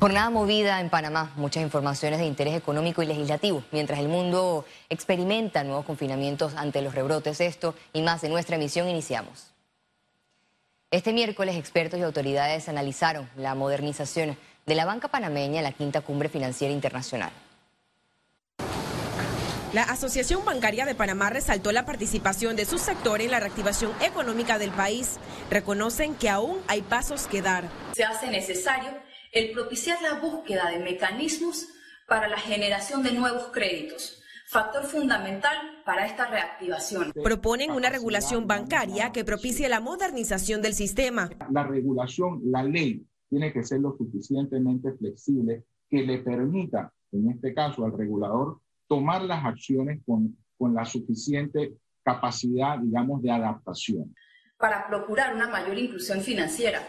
Jornada movida en Panamá, muchas informaciones de interés económico y legislativo, mientras el mundo experimenta nuevos confinamientos ante los rebrotes. Esto y más de nuestra emisión iniciamos. Este miércoles expertos y autoridades analizaron la modernización de la banca panameña en la quinta cumbre financiera internacional. La Asociación Bancaria de Panamá resaltó la participación de su sector en la reactivación económica del país. Reconocen que aún hay pasos que dar. Se hace necesario el propiciar la búsqueda de mecanismos para la generación de nuevos créditos, factor fundamental para esta reactivación. Proponen una regulación bancaria que propicie la modernización del sistema. La regulación, la ley, tiene que ser lo suficientemente flexible que le permita, en este caso, al regulador tomar las acciones con, con la suficiente capacidad, digamos, de adaptación. Para procurar una mayor inclusión financiera,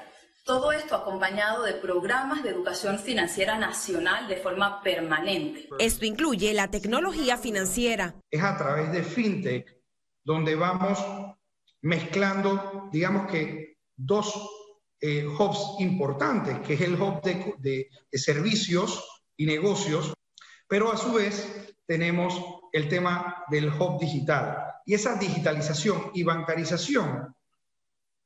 todo esto acompañado de programas de educación financiera nacional de forma permanente. Esto incluye la tecnología financiera. Es a través de FinTech donde vamos mezclando, digamos que, dos eh, hubs importantes, que es el hub de, de servicios y negocios, pero a su vez tenemos el tema del hub digital. Y esa digitalización y bancarización,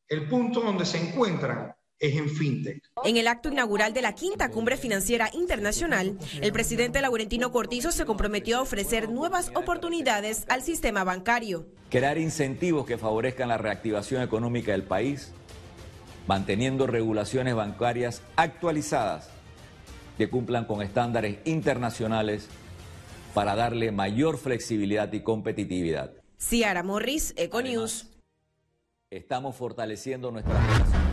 el punto donde se encuentran es en fintech. En el acto inaugural de la quinta cumbre financiera internacional, el presidente Laurentino Cortizo se comprometió a ofrecer nuevas oportunidades al sistema bancario. Crear incentivos que favorezcan la reactivación económica del país, manteniendo regulaciones bancarias actualizadas que cumplan con estándares internacionales para darle mayor flexibilidad y competitividad. Ciara Morris, Econews. Estamos fortaleciendo nuestra relación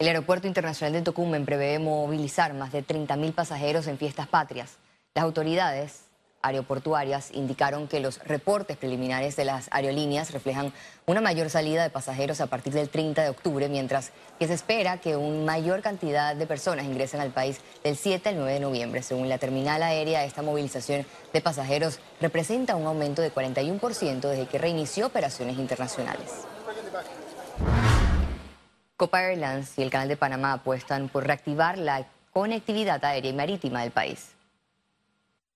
el Aeropuerto Internacional de Tocumen prevé movilizar más de 30.000 pasajeros en fiestas patrias. Las autoridades aeroportuarias indicaron que los reportes preliminares de las aerolíneas reflejan una mayor salida de pasajeros a partir del 30 de octubre, mientras que se espera que una mayor cantidad de personas ingresen al país del 7 al 9 de noviembre. Según la terminal aérea, esta movilización de pasajeros representa un aumento de 41% desde que reinició operaciones internacionales. Copa Airlines y el Canal de Panamá apuestan por reactivar la conectividad aérea y marítima del país.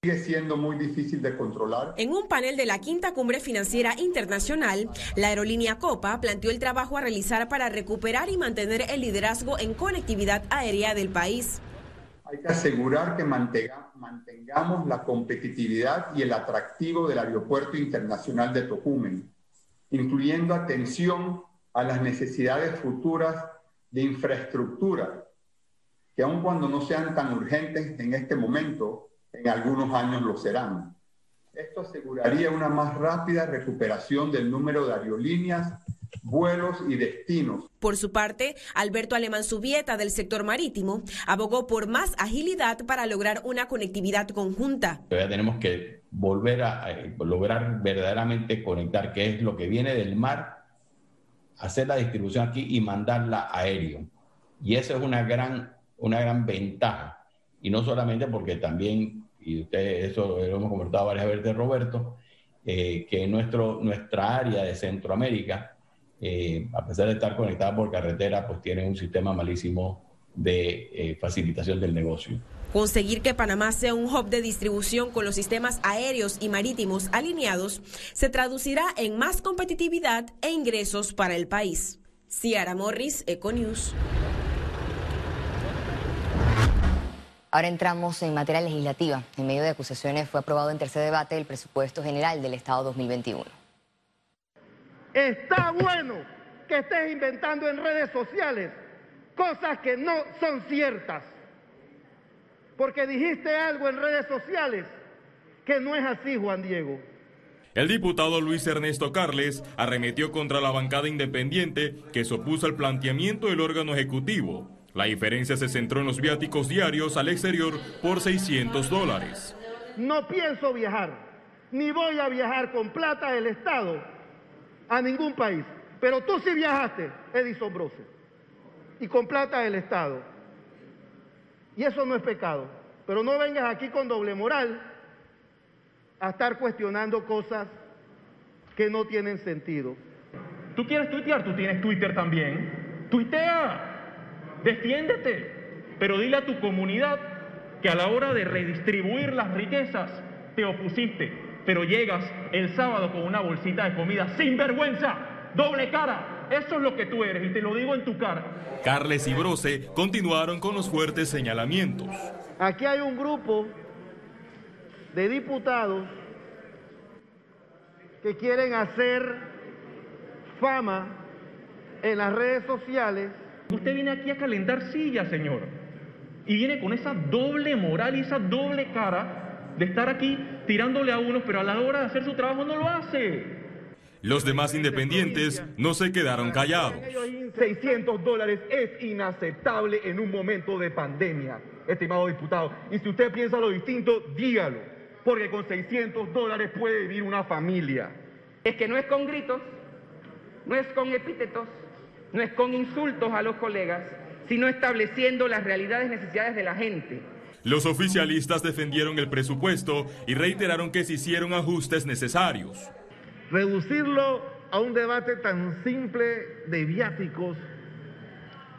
Sigue siendo muy difícil de controlar. En un panel de la quinta cumbre financiera internacional, la aerolínea Copa planteó el trabajo a realizar para recuperar y mantener el liderazgo en conectividad aérea del país. Hay que asegurar que mantengamos la competitividad y el atractivo del Aeropuerto Internacional de Tocumen, incluyendo atención a las necesidades futuras de infraestructura, que aun cuando no sean tan urgentes en este momento, en algunos años lo serán. Esto aseguraría una más rápida recuperación del número de aerolíneas, vuelos y destinos. Por su parte, Alberto Alemán Subieta del sector marítimo abogó por más agilidad para lograr una conectividad conjunta. Todavía tenemos que volver a lograr verdaderamente conectar qué es lo que viene del mar hacer la distribución aquí y mandarla aéreo. Y eso es una gran, una gran ventaja. Y no solamente porque también, y usted eso lo hemos conversado varias veces Roberto, eh, que nuestro, nuestra área de Centroamérica, eh, a pesar de estar conectada por carretera, pues tiene un sistema malísimo de eh, facilitación del negocio. Conseguir que Panamá sea un hub de distribución con los sistemas aéreos y marítimos alineados se traducirá en más competitividad e ingresos para el país. Ciara Morris, Econews. Ahora entramos en materia legislativa. En medio de acusaciones fue aprobado en tercer debate el presupuesto general del Estado 2021. Está bueno que estés inventando en redes sociales cosas que no son ciertas porque dijiste algo en redes sociales que no es así, Juan Diego. El diputado Luis Ernesto Carles arremetió contra la bancada independiente que se opuso al planteamiento del órgano ejecutivo. La diferencia se centró en los viáticos diarios al exterior por 600 dólares. No pienso viajar, ni voy a viajar con plata del Estado a ningún país. Pero tú sí viajaste, Edison Brose, y con plata del Estado. Y eso no es pecado. Pero no vengas aquí con doble moral a estar cuestionando cosas que no tienen sentido. ¿Tú quieres tuitear? Tú tienes Twitter también. Tuitea. Defiéndete. Pero dile a tu comunidad que a la hora de redistribuir las riquezas te opusiste, pero llegas el sábado con una bolsita de comida sin vergüenza, doble cara. Eso es lo que tú eres y te lo digo en tu cara. Carles y Brose continuaron con los fuertes señalamientos. Aquí hay un grupo de diputados que quieren hacer fama en las redes sociales. Usted viene aquí a calentar sillas, señor. Y viene con esa doble moral y esa doble cara de estar aquí tirándole a unos, pero a la hora de hacer su trabajo no lo hace. Los demás independientes no se quedaron callados. 600 dólares es inaceptable en un momento de pandemia, estimado diputado. Y si usted piensa lo distinto, dígalo, porque con 600 dólares puede vivir una familia. Es que no es con gritos, no es con epítetos, no es con insultos a los colegas, sino estableciendo las realidades necesidades de la gente. Los oficialistas defendieron el presupuesto y reiteraron que se hicieron ajustes necesarios. Reducirlo a un debate tan simple de viáticos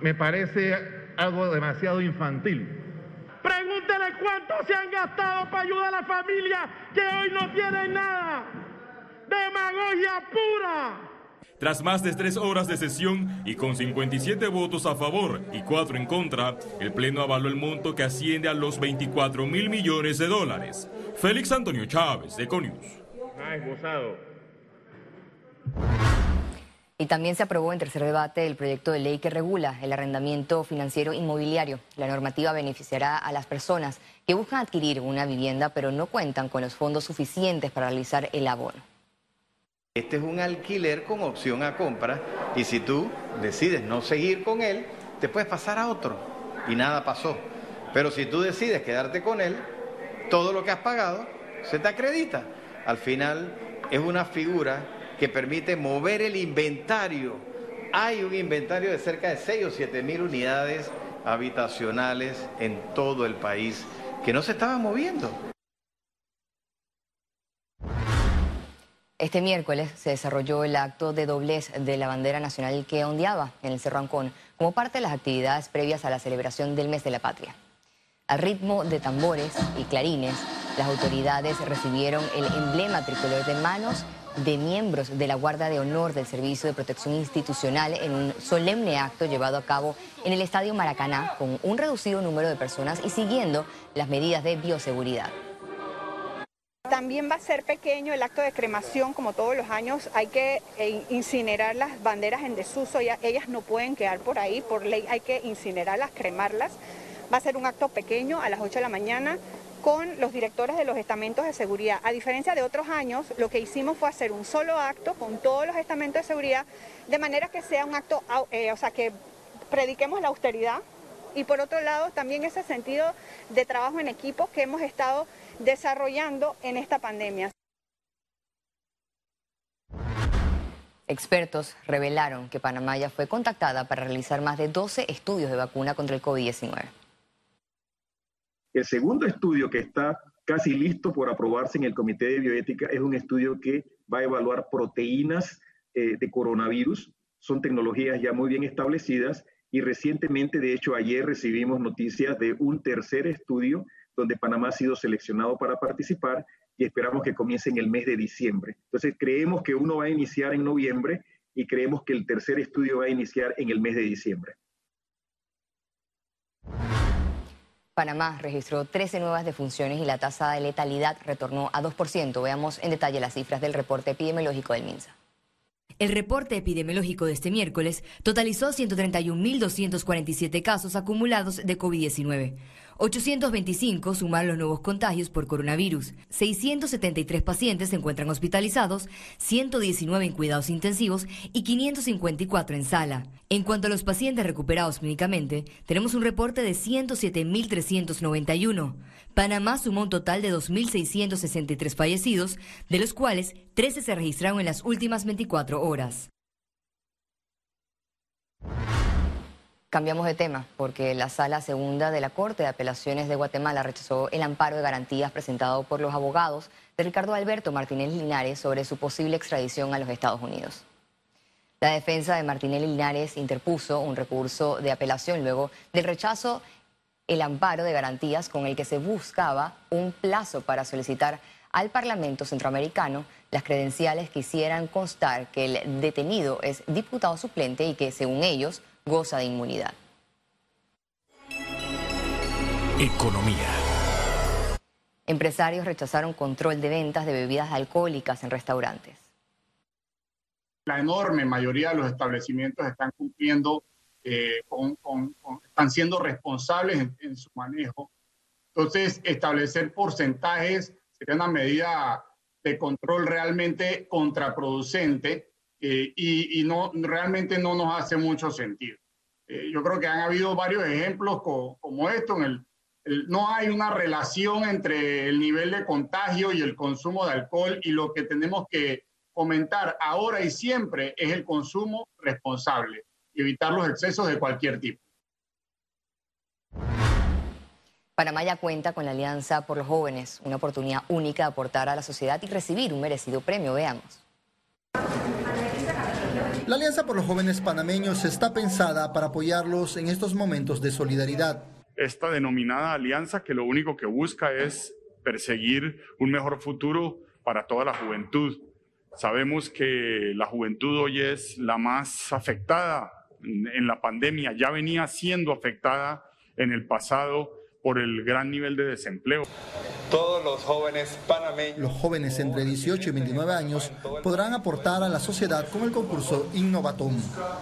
me parece algo demasiado infantil. Pregúntele cuánto se han gastado para ayudar a la familia que hoy no tienen nada. Demagogia pura. Tras más de tres horas de sesión y con 57 votos a favor y cuatro en contra, el Pleno avaló el monto que asciende a los 24 mil millones de dólares. Félix Antonio Chávez, Econius. Y también se aprobó en tercer debate el proyecto de ley que regula el arrendamiento financiero inmobiliario. La normativa beneficiará a las personas que buscan adquirir una vivienda pero no cuentan con los fondos suficientes para realizar el abono. Este es un alquiler con opción a compra y si tú decides no seguir con él, te puedes pasar a otro y nada pasó. Pero si tú decides quedarte con él, todo lo que has pagado se te acredita. Al final es una figura que permite mover el inventario. Hay un inventario de cerca de 6 o 7 mil unidades habitacionales en todo el país que no se estaban moviendo. Este miércoles se desarrolló el acto de doblez de la bandera nacional que ondeaba en el Cerro Ancón como parte de las actividades previas a la celebración del mes de la patria. Al ritmo de tambores y clarines, las autoridades recibieron el emblema tricolor de manos de miembros de la Guardia de Honor del Servicio de Protección Institucional en un solemne acto llevado a cabo en el Estadio Maracaná con un reducido número de personas y siguiendo las medidas de bioseguridad. También va a ser pequeño el acto de cremación, como todos los años hay que eh, incinerar las banderas en desuso, ellas no pueden quedar por ahí, por ley hay que incinerarlas, cremarlas. Va a ser un acto pequeño a las 8 de la mañana, con los directores de los estamentos de seguridad. A diferencia de otros años, lo que hicimos fue hacer un solo acto con todos los estamentos de seguridad, de manera que sea un acto, eh, o sea, que prediquemos la austeridad y por otro lado también ese sentido de trabajo en equipo que hemos estado desarrollando en esta pandemia. Expertos revelaron que Panamá ya fue contactada para realizar más de 12 estudios de vacuna contra el COVID-19. El segundo estudio que está casi listo por aprobarse en el Comité de Bioética es un estudio que va a evaluar proteínas eh, de coronavirus. Son tecnologías ya muy bien establecidas y recientemente, de hecho, ayer recibimos noticias de un tercer estudio donde Panamá ha sido seleccionado para participar y esperamos que comience en el mes de diciembre. Entonces, creemos que uno va a iniciar en noviembre y creemos que el tercer estudio va a iniciar en el mes de diciembre. Panamá registró 13 nuevas defunciones y la tasa de letalidad retornó a 2%. Veamos en detalle las cifras del reporte epidemiológico del MINSA. El reporte epidemiológico de este miércoles totalizó 131.247 casos acumulados de COVID-19. 825 sumaron los nuevos contagios por coronavirus. 673 pacientes se encuentran hospitalizados, 119 en cuidados intensivos y 554 en sala. En cuanto a los pacientes recuperados clínicamente, tenemos un reporte de 107.391. Panamá sumó un total de 2.663 fallecidos, de los cuales 13 se registraron en las últimas 24 horas. Cambiamos de tema porque la Sala Segunda de la Corte de Apelaciones de Guatemala rechazó el amparo de garantías presentado por los abogados de Ricardo Alberto Martínez Linares sobre su posible extradición a los Estados Unidos. La defensa de Martínez Linares interpuso un recurso de apelación luego del rechazo el amparo de garantías con el que se buscaba un plazo para solicitar al Parlamento Centroamericano las credenciales que hicieran constar que el detenido es diputado suplente y que, según ellos, goza de inmunidad. Economía. Empresarios rechazaron control de ventas de bebidas alcohólicas en restaurantes. La enorme mayoría de los establecimientos están cumpliendo, eh, están siendo responsables en, su manejo. Entonces, establecer porcentajes sería una medida de control realmente contraproducente eh, y, no, realmente no nos hace mucho sentido. Eh, yo creo que han habido varios ejemplos como esto en el no hay una relación entre el nivel de contagio y el consumo de alcohol y lo que tenemos que fomentar ahora y siempre es el consumo responsable y evitar los excesos de cualquier tipo. Panamá ya cuenta con la Alianza por los Jóvenes, una oportunidad única de aportar a la sociedad y recibir un merecido premio. Veamos. La Alianza por los Jóvenes Panameños está pensada para apoyarlos en estos momentos de solidaridad esta denominada alianza que lo único que busca es perseguir un mejor futuro para toda la juventud. Sabemos que la juventud hoy es la más afectada en la pandemia, ya venía siendo afectada en el pasado por el gran nivel de desempleo. Todos los jóvenes panameños. Los jóvenes entre 18 y 29 años podrán aportar a la sociedad con el concurso Innovatom.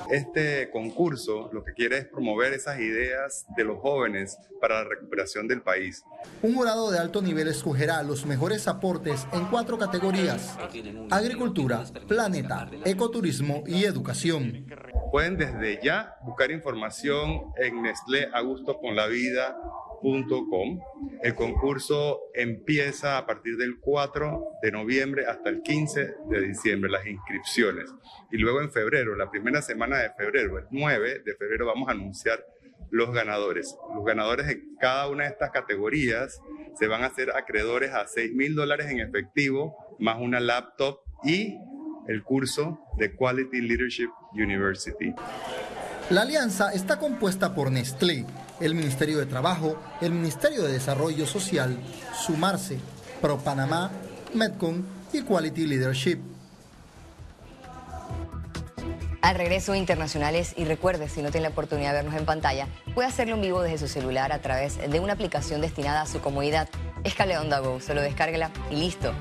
Este concurso lo que quiere es promover esas ideas de los jóvenes para la recuperación del país. Un jurado de alto nivel escogerá los mejores aportes en cuatro categorías: agricultura, planeta, ecoturismo y educación. Pueden desde ya buscar información en Nestlé A Gusto con la Vida el concurso empieza a partir del 4 de noviembre hasta el 15 de diciembre, las inscripciones. Y luego en febrero, la primera semana de febrero, el 9 de febrero, vamos a anunciar los ganadores. Los ganadores de cada una de estas categorías se van a hacer acreedores a 6 mil dólares en efectivo, más una laptop y el curso de Quality Leadership University. La alianza está compuesta por Nestlé, el Ministerio de Trabajo, el Ministerio de Desarrollo Social, Sumarse, Pro Panamá, Medcon y Quality Leadership. Al regreso internacionales y recuerde, si no tiene la oportunidad de vernos en pantalla, puede hacerlo en vivo desde su celular a través de una aplicación destinada a su comodidad. Es Onda Go, solo descárguela y listo.